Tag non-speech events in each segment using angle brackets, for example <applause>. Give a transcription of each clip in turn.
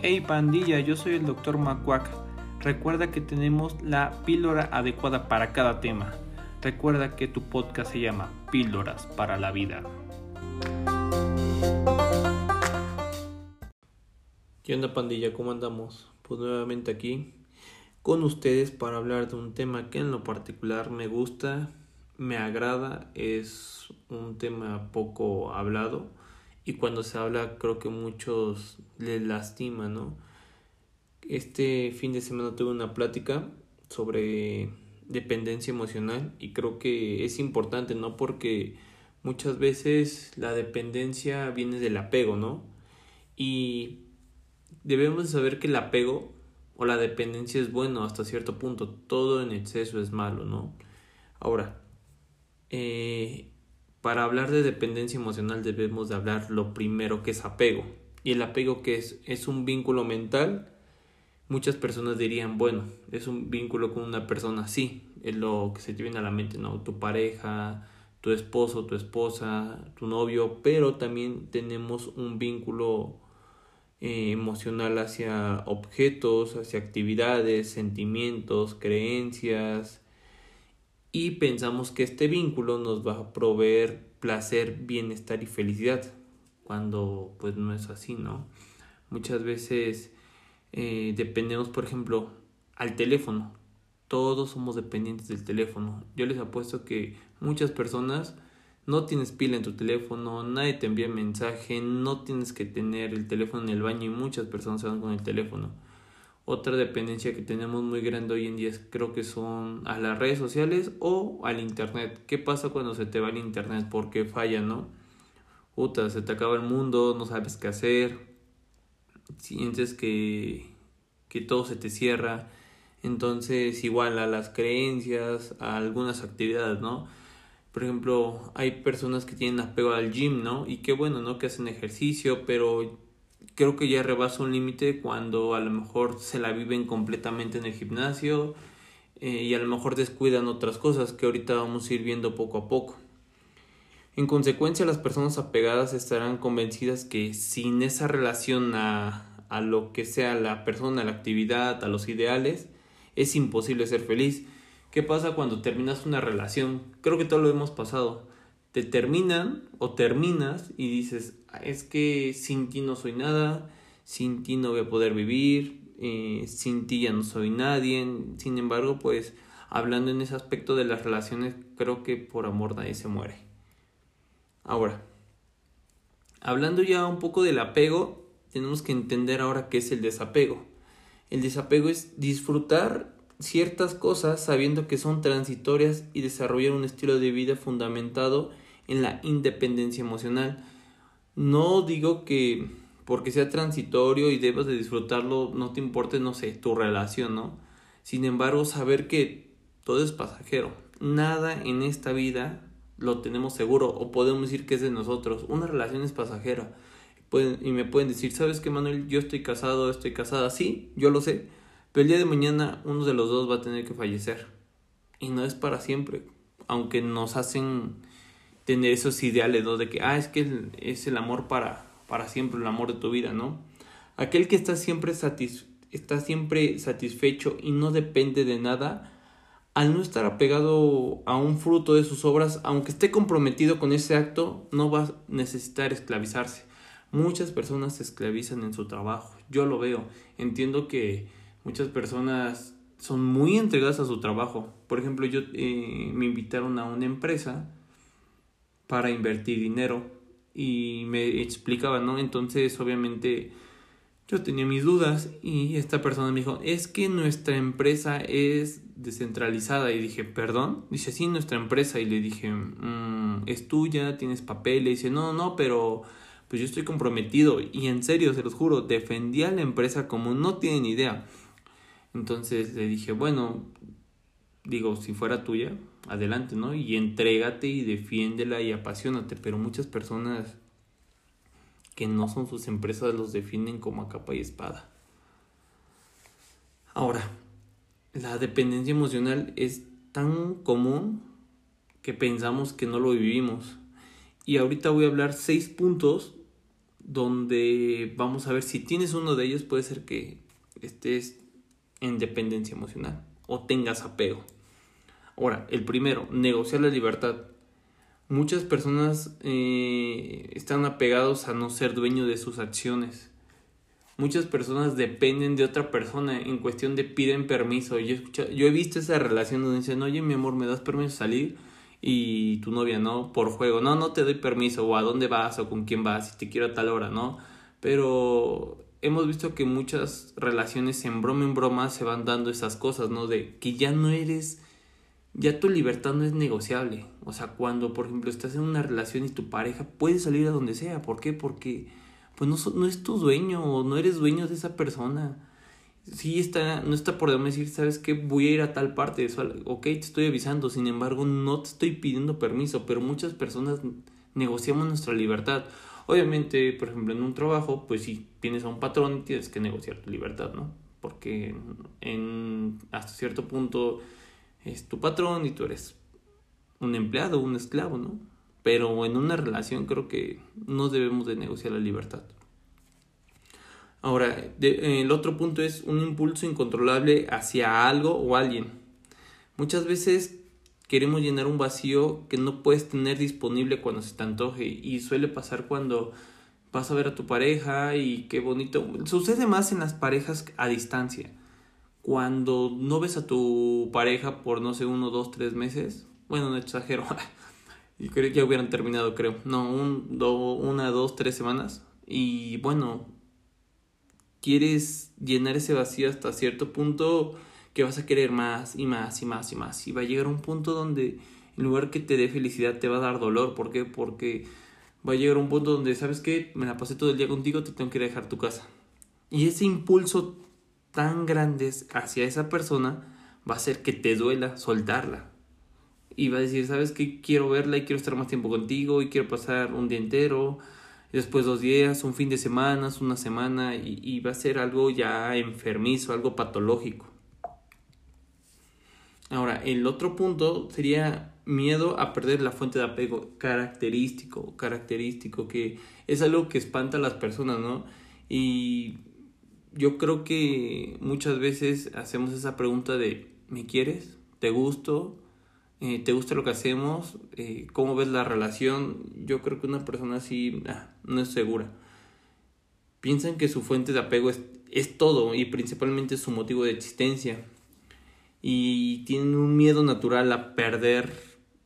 Hey pandilla, yo soy el Dr. Macuac. Recuerda que tenemos la píldora adecuada para cada tema. Recuerda que tu podcast se llama Píldoras para la Vida. ¿Qué onda pandilla? ¿Cómo andamos? Pues nuevamente aquí con ustedes para hablar de un tema que en lo particular me gusta, me agrada, es un tema poco hablado y cuando se habla creo que muchos les lastima, ¿no? Este fin de semana tuve una plática sobre dependencia emocional y creo que es importante, ¿no? Porque muchas veces la dependencia viene del apego, ¿no? Y debemos saber que el apego o la dependencia es bueno hasta cierto punto, todo en exceso es malo, ¿no? Ahora, eh, para hablar de dependencia emocional debemos de hablar lo primero que es apego. Y el apego que es es un vínculo mental. Muchas personas dirían, bueno, es un vínculo con una persona, sí, es lo que se te viene a la mente, ¿no? Tu pareja, tu esposo, tu esposa, tu novio, pero también tenemos un vínculo eh, emocional hacia objetos, hacia actividades, sentimientos, creencias, y pensamos que este vínculo nos va a proveer placer, bienestar y felicidad, cuando pues no es así, ¿no? Muchas veces eh, dependemos, por ejemplo, al teléfono. Todos somos dependientes del teléfono. Yo les apuesto que muchas personas no tienes pila en tu teléfono, nadie te envía mensaje, no tienes que tener el teléfono en el baño y muchas personas se van con el teléfono. Otra dependencia que tenemos muy grande hoy en día creo que son a las redes sociales o al internet. ¿Qué pasa cuando se te va el internet? Porque falla, ¿no? Puta, se te acaba el mundo, no sabes qué hacer, sientes que, que todo se te cierra. Entonces, igual a las creencias, a algunas actividades, ¿no? Por ejemplo, hay personas que tienen apego al gym, ¿no? Y qué bueno, ¿no? Que hacen ejercicio, pero creo que ya rebasa un límite cuando a lo mejor se la viven completamente en el gimnasio eh, y a lo mejor descuidan otras cosas que ahorita vamos a ir viendo poco a poco. En consecuencia, las personas apegadas estarán convencidas que sin esa relación a, a lo que sea la persona, la actividad, a los ideales, es imposible ser feliz. ¿Qué pasa cuando terminas una relación? Creo que todo lo hemos pasado te terminan o terminas y dices, es que sin ti no soy nada, sin ti no voy a poder vivir, eh, sin ti ya no soy nadie. Sin embargo, pues hablando en ese aspecto de las relaciones, creo que por amor nadie se muere. Ahora, hablando ya un poco del apego, tenemos que entender ahora qué es el desapego. El desapego es disfrutar ciertas cosas sabiendo que son transitorias y desarrollar un estilo de vida fundamentado en la independencia emocional. No digo que porque sea transitorio y debas de disfrutarlo, no te importe, no sé, tu relación, ¿no? Sin embargo, saber que todo es pasajero. Nada en esta vida lo tenemos seguro o podemos decir que es de nosotros. Una relación es pasajera. y me pueden decir, ¿sabes qué, Manuel? Yo estoy casado, estoy casada. Sí, yo lo sé. Pero el día de mañana uno de los dos va a tener que fallecer. Y no es para siempre. Aunque nos hacen tener esos ideales, ¿no? De que, ah, es que es el amor para, para siempre, el amor de tu vida, ¿no? Aquel que está siempre, está siempre satisfecho y no depende de nada, al no estar apegado a un fruto de sus obras, aunque esté comprometido con ese acto, no va a necesitar esclavizarse. Muchas personas se esclavizan en su trabajo, yo lo veo, entiendo que muchas personas son muy entregadas a su trabajo. Por ejemplo, yo eh, me invitaron a una empresa para invertir dinero. Y me explicaba, ¿no? Entonces, obviamente, yo tenía mis dudas y esta persona me dijo, es que nuestra empresa es descentralizada y dije, perdón, dice, sí, nuestra empresa y le dije, mm, es tuya, tienes papeles, y dice, no, no, pero pues yo estoy comprometido y en serio, se los juro, defendí a la empresa como no tienen idea. Entonces le dije, bueno, digo, si fuera tuya, adelante, ¿no? Y entrégate y defiéndela y apasionate, pero muchas personas que no son sus empresas los defienden como a capa y espada. Ahora, la dependencia emocional es tan común que pensamos que no lo vivimos. Y ahorita voy a hablar seis puntos donde vamos a ver si tienes uno de ellos, puede ser que estés en dependencia emocional o tengas apego. Ahora, el primero, negociar la libertad. Muchas personas eh, están apegados a no ser dueño de sus acciones. Muchas personas dependen de otra persona en cuestión de piden permiso. Yo, yo he visto esa relación donde dicen, oye mi amor, ¿me das permiso de salir? Y tu novia, ¿no? Por juego, no, no te doy permiso, o a dónde vas, o con quién vas, si te quiero a tal hora, ¿no? Pero hemos visto que muchas relaciones en broma en broma se van dando esas cosas, ¿no? De que ya no eres, ya tu libertad no es negociable. O sea, cuando, por ejemplo, estás en una relación y tu pareja puede salir a donde sea. ¿Por qué? Porque pues no, no es tu dueño, o no eres dueño de esa persona. Sí está, no está por decir, ¿sabes qué? Voy a ir a tal parte, eso, ok, te estoy avisando, sin embargo, no te estoy pidiendo permiso, pero muchas personas negociamos nuestra libertad. Obviamente, por ejemplo, en un trabajo, pues si tienes a un patrón, tienes que negociar tu libertad, ¿no? Porque en, hasta cierto punto es tu patrón y tú eres un empleado, un esclavo, ¿no? Pero en una relación creo que no debemos de negociar la libertad. Ahora, el otro punto es un impulso incontrolable hacia algo o alguien. Muchas veces queremos llenar un vacío que no puedes tener disponible cuando se te antoje y suele pasar cuando vas a ver a tu pareja y qué bonito. Sucede más en las parejas a distancia. Cuando no ves a tu pareja por no sé, uno, dos, tres meses. Bueno, no exagero. <laughs> y creo que ya hubieran terminado, creo. No, un, una, dos, tres semanas. Y bueno, quieres llenar ese vacío hasta cierto punto que vas a querer más y más y más y más. Y va a llegar un punto donde en lugar que te dé felicidad te va a dar dolor. ¿Por qué? Porque va a llegar un punto donde, ¿sabes qué? Me la pasé todo el día contigo, te tengo que dejar tu casa. Y ese impulso tan grande hacia esa persona va a hacer que te duela soltarla. Y va a decir, ¿sabes qué? Quiero verla y quiero estar más tiempo contigo y quiero pasar un día entero después dos días, un fin de semana, una semana y, y, va a ser algo ya enfermizo, algo patológico. Ahora, el otro punto sería miedo a perder la fuente de apego característico, característico, que es algo que espanta a las personas, ¿no? Y yo creo que muchas veces hacemos esa pregunta de ¿me quieres? ¿Te gusto? Eh, ¿Te gusta lo que hacemos? Eh, ¿Cómo ves la relación? Yo creo que una persona así ah, no es segura. Piensan que su fuente de apego es, es todo y principalmente su motivo de existencia y tienen un miedo natural a perder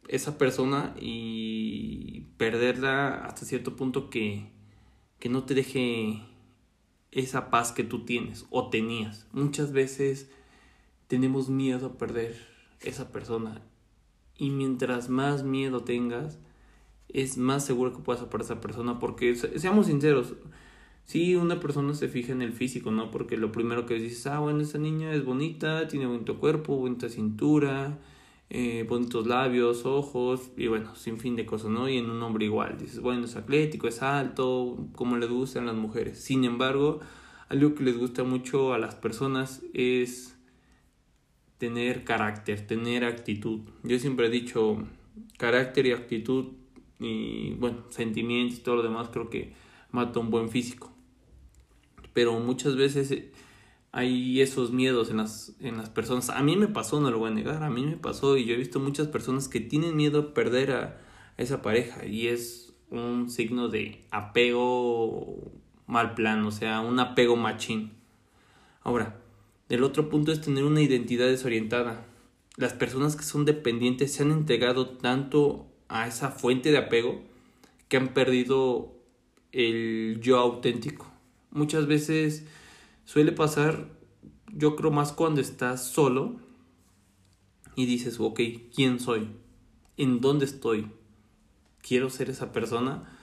esa persona y perderla hasta cierto punto que, que no te deje esa paz que tú tienes o tenías. Muchas veces tenemos miedo a perder esa persona y mientras más miedo tengas es más seguro que puedas perder esa persona porque seamos sinceros Sí, una persona se fija en el físico, ¿no? Porque lo primero que dices, ah, bueno, esa niña es bonita, tiene bonito cuerpo, bonita cintura, eh, bonitos labios, ojos, y bueno, sin fin de cosas, ¿no? Y en un hombre igual, dices, bueno, es atlético, es alto, como les gustan las mujeres. Sin embargo, algo que les gusta mucho a las personas es tener carácter, tener actitud. Yo siempre he dicho, carácter y actitud, y bueno, sentimientos y todo lo demás, creo que mata un buen físico pero muchas veces hay esos miedos en las, en las personas. A mí me pasó, no lo voy a negar, a mí me pasó y yo he visto muchas personas que tienen miedo a perder a, esa pareja y es un signo de apego mal plan, o sea, un apego machín. Ahora, el otro punto es tener una identidad desorientada. Las personas que son dependientes se han entregado tanto a esa fuente de apego que han perdido el yo auténtico muchas veces suele pasar, yo creo más cuando estás solo y dices, ok, ¿quién soy? ¿En dónde estoy? Quiero ser esa persona,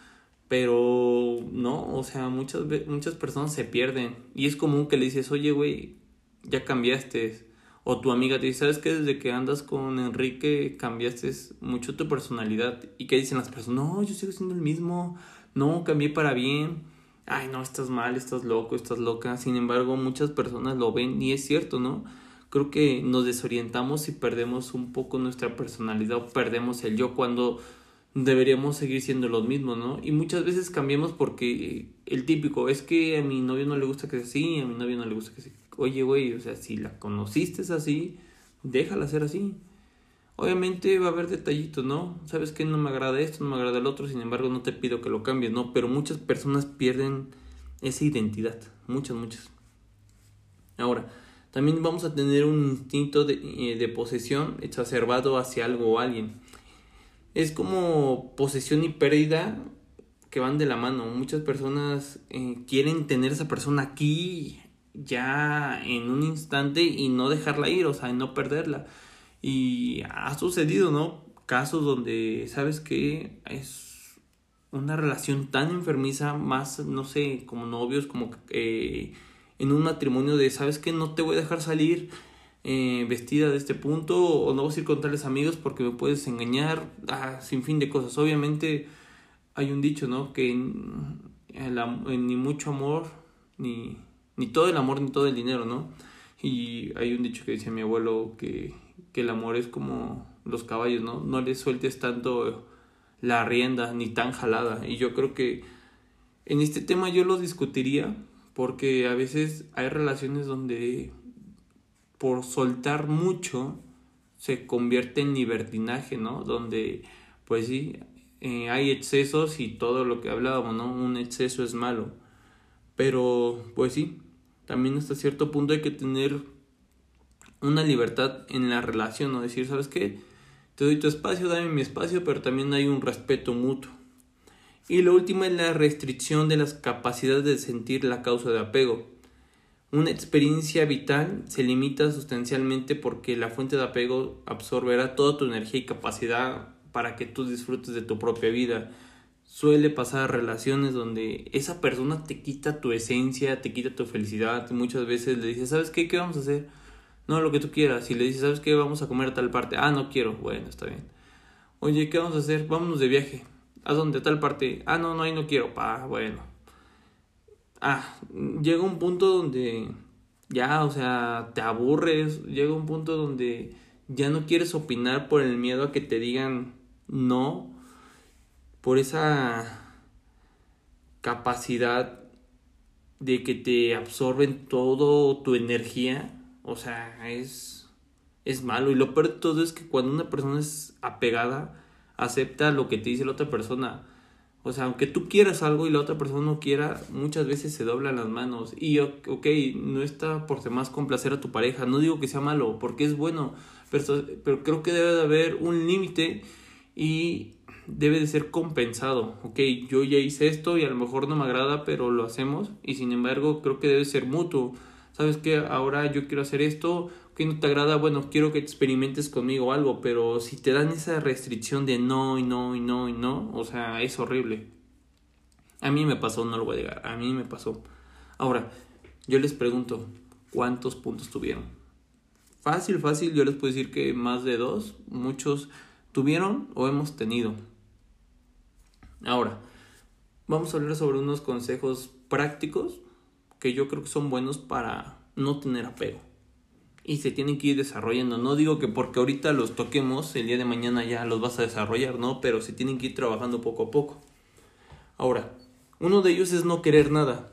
pero no, o sea, muchas, muchas personas se pierden y es común que le dices, oye, güey, ya cambiaste. O tu amiga te dice, ¿sabes que desde que andas con Enrique cambiaste mucho tu personalidad? ¿Y qué dicen las personas? No, yo sigo siendo el mismo. No, cambié para bien ay, no, estás mal, estás loco, estás loca. Sin embargo, muchas personas lo ven y es cierto, ¿no? Creo que nos desorientamos y perdemos un poco nuestra personalidad o perdemos el yo cuando deberíamos seguir siendo los mismos, ¿no? Y muchas veces cambiamos porque el típico es que a mi novio no le gusta que sea así, a mi novio no le gusta que sea Oye, güey, o sea, si la conociste así, déjala ser así. Obviamente va a haber detallitos, ¿no? Sabes que no me agrada esto, no me agrada el otro, sin embargo no te pido que lo cambies, ¿no? Pero muchas personas pierden esa identidad, muchas, muchas. Ahora, también vamos a tener un instinto de, eh, de posesión exacerbado hacia algo o alguien. Es como posesión y pérdida que van de la mano. Muchas personas eh, quieren tener a esa persona aquí ya en un instante y no dejarla ir, o sea, no perderla. Y ha sucedido, ¿no? Casos donde, ¿sabes que Es una relación tan enfermiza, más, no sé, como novios, como eh, en un matrimonio de, ¿sabes que No te voy a dejar salir eh, vestida de este punto o no vas a ir con tales amigos porque me puedes engañar, ah, sin fin de cosas. Obviamente hay un dicho, ¿no? Que ni mucho amor, ni, ni todo el amor, ni todo el dinero, ¿no? Y hay un dicho que dice mi abuelo que, que el amor es como los caballos, ¿no? No le sueltes tanto la rienda ni tan jalada. Y yo creo que en este tema yo lo discutiría porque a veces hay relaciones donde por soltar mucho se convierte en libertinaje, ¿no? Donde pues sí, eh, hay excesos y todo lo que hablábamos, ¿no? Un exceso es malo. Pero pues sí, también hasta cierto punto hay que tener una libertad en la relación, ¿no? Decir, ¿sabes qué? Te doy tu espacio, dame mi espacio, pero también hay un respeto mutuo. Y lo último es la restricción de las capacidades de sentir la causa de apego. Una experiencia vital se limita sustancialmente porque la fuente de apego absorberá toda tu energía y capacidad para que tú disfrutes de tu propia vida. Suele pasar relaciones donde esa persona te quita tu esencia, te quita tu felicidad. muchas veces le dices, ¿sabes qué? ¿Qué vamos a hacer? No, lo que tú quieras. Y le dices, ¿sabes qué? Vamos a comer a tal parte. Ah, no quiero. Bueno, está bien. Oye, ¿qué vamos a hacer? Vámonos de viaje. ¿A dónde? tal parte. Ah, no, no, ahí no quiero. Pa, bueno. Ah, llega un punto donde ya, o sea, te aburres. Llega un punto donde ya no quieres opinar por el miedo a que te digan no. Por esa capacidad de que te absorben todo tu energía o sea, es, es malo. Y lo peor de todo es que cuando una persona es apegada, acepta lo que te dice la otra persona. O sea, aunque tú quieras algo y la otra persona no quiera, muchas veces se doblan las manos. Y, ok, no está por demás complacer a tu pareja. No digo que sea malo, porque es bueno. Pero, pero creo que debe de haber un límite y debe de ser compensado. Ok, yo ya hice esto y a lo mejor no me agrada, pero lo hacemos. Y sin embargo, creo que debe ser mutuo. ¿Sabes qué? Ahora yo quiero hacer esto, que no te agrada, bueno, quiero que experimentes conmigo algo, pero si te dan esa restricción de no y no y no y no, o sea, es horrible. A mí me pasó, no lo voy a llegar, a mí me pasó. Ahora, yo les pregunto, ¿cuántos puntos tuvieron? Fácil, fácil, yo les puedo decir que más de dos, muchos tuvieron o hemos tenido. Ahora, vamos a hablar sobre unos consejos prácticos que yo creo que son buenos para no tener apego. Y se tienen que ir desarrollando. No digo que porque ahorita los toquemos, el día de mañana ya los vas a desarrollar, ¿no? Pero se tienen que ir trabajando poco a poco. Ahora, uno de ellos es no querer nada.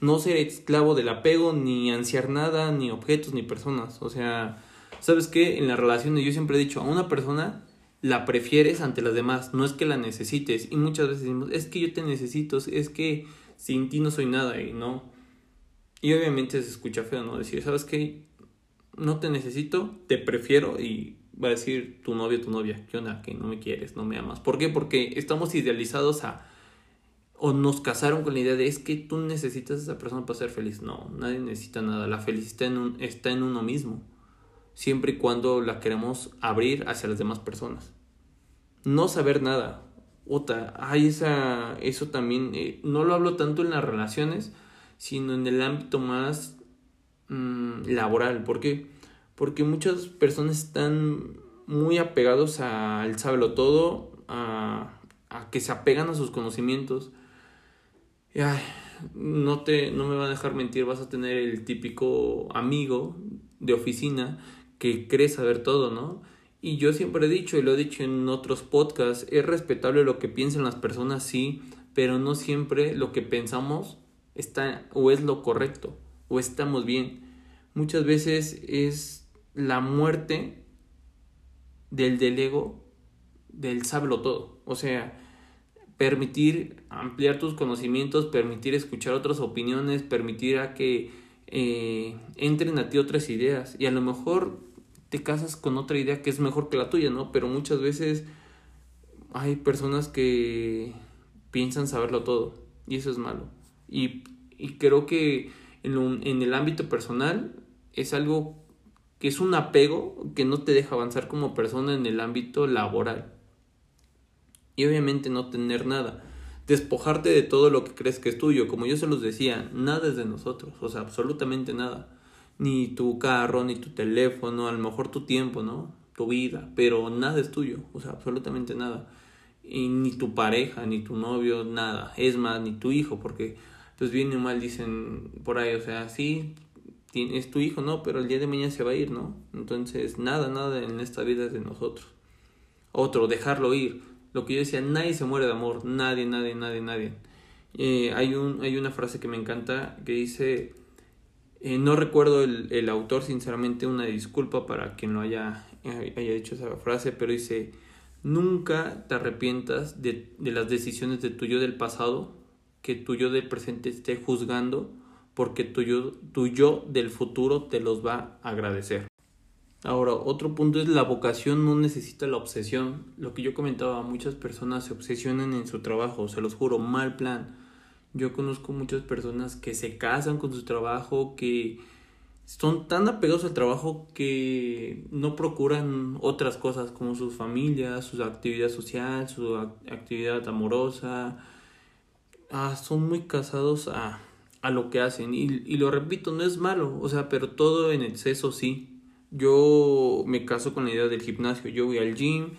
No ser esclavo del apego, ni ansiar nada, ni objetos, ni personas. O sea, ¿sabes qué? En la relación yo siempre he dicho, a una persona la prefieres ante las demás, no es que la necesites. Y muchas veces decimos, es que yo te necesito, es que sin ti no soy nada y no. Y obviamente se escucha feo, ¿no? Decir, ¿sabes qué? No te necesito, te prefiero y va a decir tu novio, tu novia, ¿qué onda? Que no me quieres, no me amas. ¿Por qué? Porque estamos idealizados a... O nos casaron con la idea de es que tú necesitas a esa persona para ser feliz. No, nadie necesita nada. La felicidad en está en uno mismo. Siempre y cuando la queremos abrir hacia las demás personas. No saber nada. Otra, hay esa, eso también, eh, no lo hablo tanto en las relaciones, sino en el ámbito más mm, laboral. ¿Por qué? Porque muchas personas están muy apegados al sábelo todo, a, a, que se apegan a sus conocimientos. ay, no, te, no me va a dejar mentir, vas a tener el típico amigo de oficina que cree saber todo, ¿no? Y yo siempre he dicho, y lo he dicho en otros podcasts, es respetable lo que piensen las personas, sí, pero no siempre lo que pensamos está o es lo correcto o estamos bien. Muchas veces es la muerte del del ego, del sábelo todo. O sea, permitir ampliar tus conocimientos, permitir escuchar otras opiniones, permitir a que eh, entren a ti otras ideas. Y a lo mejor te casas con otra idea que es mejor que la tuya, ¿no? Pero muchas veces hay personas que piensan saberlo todo y eso es malo. Y, y creo que en, en el ámbito personal es algo que es un apego que no te deja avanzar como persona en el ámbito laboral. Y obviamente no tener nada. Despojarte de todo lo que crees que es tuyo. Como yo se los decía, nada es de nosotros. O sea, absolutamente nada ni tu carro, ni tu teléfono, a lo mejor tu tiempo, ¿no? Tu vida, pero nada es tuyo, o sea, absolutamente nada. Y ni tu pareja, ni tu novio, nada. Es más, ni tu hijo, porque pues bien o mal dicen por ahí, o sea, sí, es tu hijo, ¿no? Pero el día de mañana se va a ir, ¿no? Entonces, nada, nada en esta vida es de nosotros. Otro, dejarlo ir. Lo que yo decía, nadie se muere de amor, nadie, nadie, nadie, nadie. Eh, hay, un, hay una frase que me encanta que dice, eh, no recuerdo el, el, autor, sinceramente, una disculpa para quien lo haya, eh, haya dicho esa frase, pero dice, nunca te arrepientas de, de las decisiones de tu yo del pasado, que tu yo del presente esté juzgando, porque tu yo, yo del futuro te los va a agradecer. Ahora, otro punto es la vocación no necesita la obsesión. Lo que yo comentaba, muchas personas se obsesionan en su trabajo, se los juro, mal plan yo conozco muchas personas que se casan con su trabajo, que son tan apegados al trabajo que no procuran otras cosas como sus familias, su actividad social, su actividad amorosa. Ah, son muy casados a, a lo que hacen. Y, y lo repito, no es malo, o sea, pero todo en exceso sí. Yo me caso con la idea del gimnasio, yo voy al gym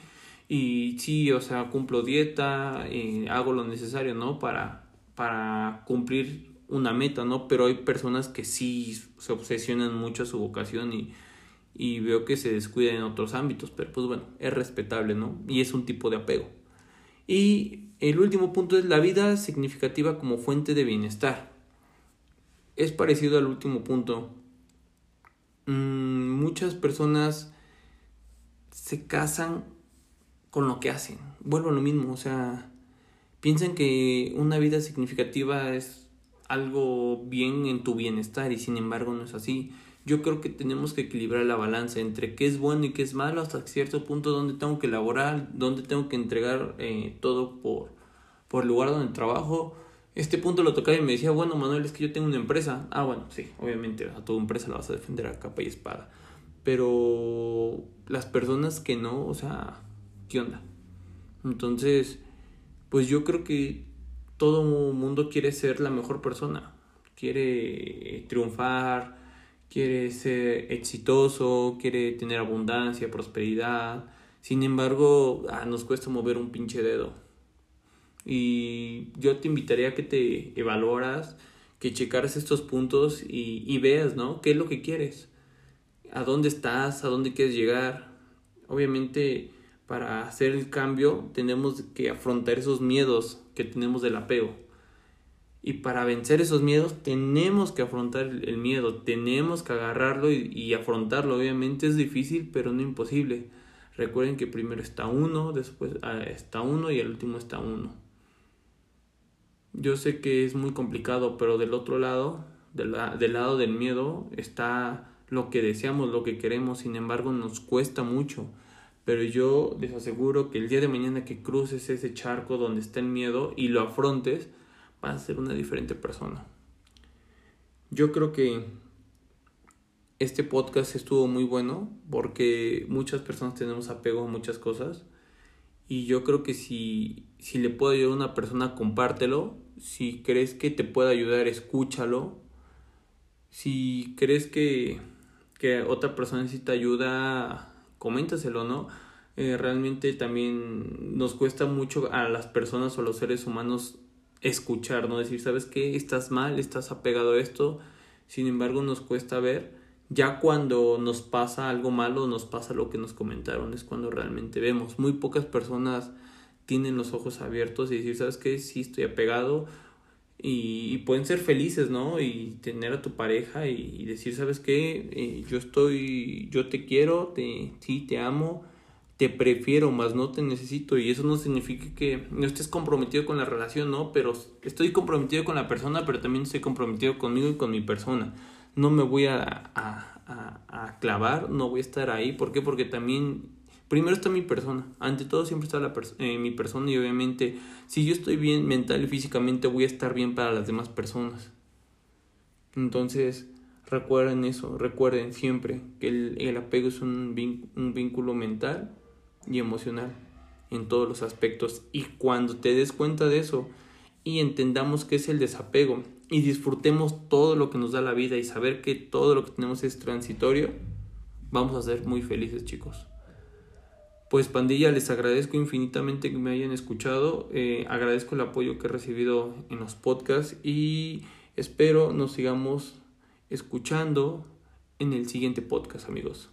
y sí, o sea, cumplo dieta, eh, hago lo necesario, ¿no? Para, para cumplir una meta, ¿no? Pero hay personas que sí se obsesionan mucho a su vocación y, y veo que se descuidan en otros ámbitos, pero pues bueno, es respetable, ¿no? Y es un tipo de apego. Y el último punto es la vida significativa como fuente de bienestar. Es parecido al último punto. Mm, muchas personas se casan con lo que hacen. Vuelvo a lo mismo, o sea, piensan que una vida significativa es algo bien en tu bienestar y sin embargo no es así. Yo creo que tenemos que equilibrar la balanza entre qué es bueno y qué es malo hasta cierto punto donde tengo que elaborar, donde tengo que entregar eh, todo por, por el lugar donde trabajo. Este punto lo tocaba y me decía, bueno Manuel, es que yo tengo una empresa. Ah, bueno, sí, obviamente a tu empresa la vas a defender a capa y espada. Pero las personas que no, o sea, ¿qué onda? Entonces, pues yo creo que todo mundo quiere ser la mejor persona, quiere triunfar, quiere ser exitoso, quiere tener abundancia, prosperidad. Sin embargo, ah, nos cuesta mover un pinche dedo. Y yo te invitaría a que te evaluaras, que checaras estos puntos y, y veas, ¿no? ¿Qué es lo que quieres? ¿A dónde estás? ¿A dónde quieres llegar? Obviamente para hacer el cambio tenemos que afrontar esos miedos que tenemos del apego. Y para vencer esos miedos tenemos que afrontar el miedo, tenemos que agarrarlo y, afrontarlo. Obviamente es difícil, pero no imposible. Recuerden que primero está uno, después ah, está uno y el último está uno. Yo sé que es muy complicado, pero del otro lado, del lado del miedo, está lo que deseamos, lo que queremos. Sin embargo, nos cuesta mucho pero yo les aseguro que el día de mañana que cruces ese charco donde está el miedo y lo afrontes, vas a ser una diferente persona. Yo creo que este podcast estuvo muy bueno porque muchas personas tenemos apego a muchas cosas y yo creo que si, si le puedo ayudar a una persona, compártelo. Si crees que te puede ayudar, escúchalo. Si crees que, que otra persona necesita ayuda, coméntaselo, ¿no? Eh, realmente también nos cuesta mucho a las personas o a los seres humanos escuchar, ¿no? Decir, ¿sabes qué? Estás mal, estás apegado a esto. Sin embargo, nos cuesta ver Ya cuando nos pasa algo malo, nos pasa lo que nos comentaron, es cuando realmente vemos. Muy pocas personas tienen los ojos abiertos y decir, ¿sabes qué? Sí, estoy apegado y, pueden ser felices, ¿no? Y tener a tu pareja y, decir, ¿sabes qué? Eh, yo estoy, yo te quiero, te, sí, te amo, te prefiero, más no te necesito. Y eso no significa que no estés comprometido con la relación, ¿no? Pero estoy comprometido con la persona, pero también estoy comprometido conmigo y con mi persona no me voy a, a, a, clavar, no voy a estar ahí. ¿Por qué? Porque también, primero está mi persona, ante todo siempre está la eh, mi persona y obviamente si yo estoy bien mental y físicamente voy a estar bien para las demás personas. Entonces, recuerden eso, recuerden siempre que el, el apego es un, un vínculo mental y emocional en todos los aspectos y cuando te des cuenta de eso y entendamos que es el desapego y disfrutemos todo lo que nos da la vida y saber que todo lo que tenemos es transitorio, vamos a ser muy felices chicos. Pues pandilla, les agradezco infinitamente que me hayan escuchado, eh, agradezco el apoyo que he recibido en los podcasts y espero nos sigamos escuchando en el siguiente podcast amigos.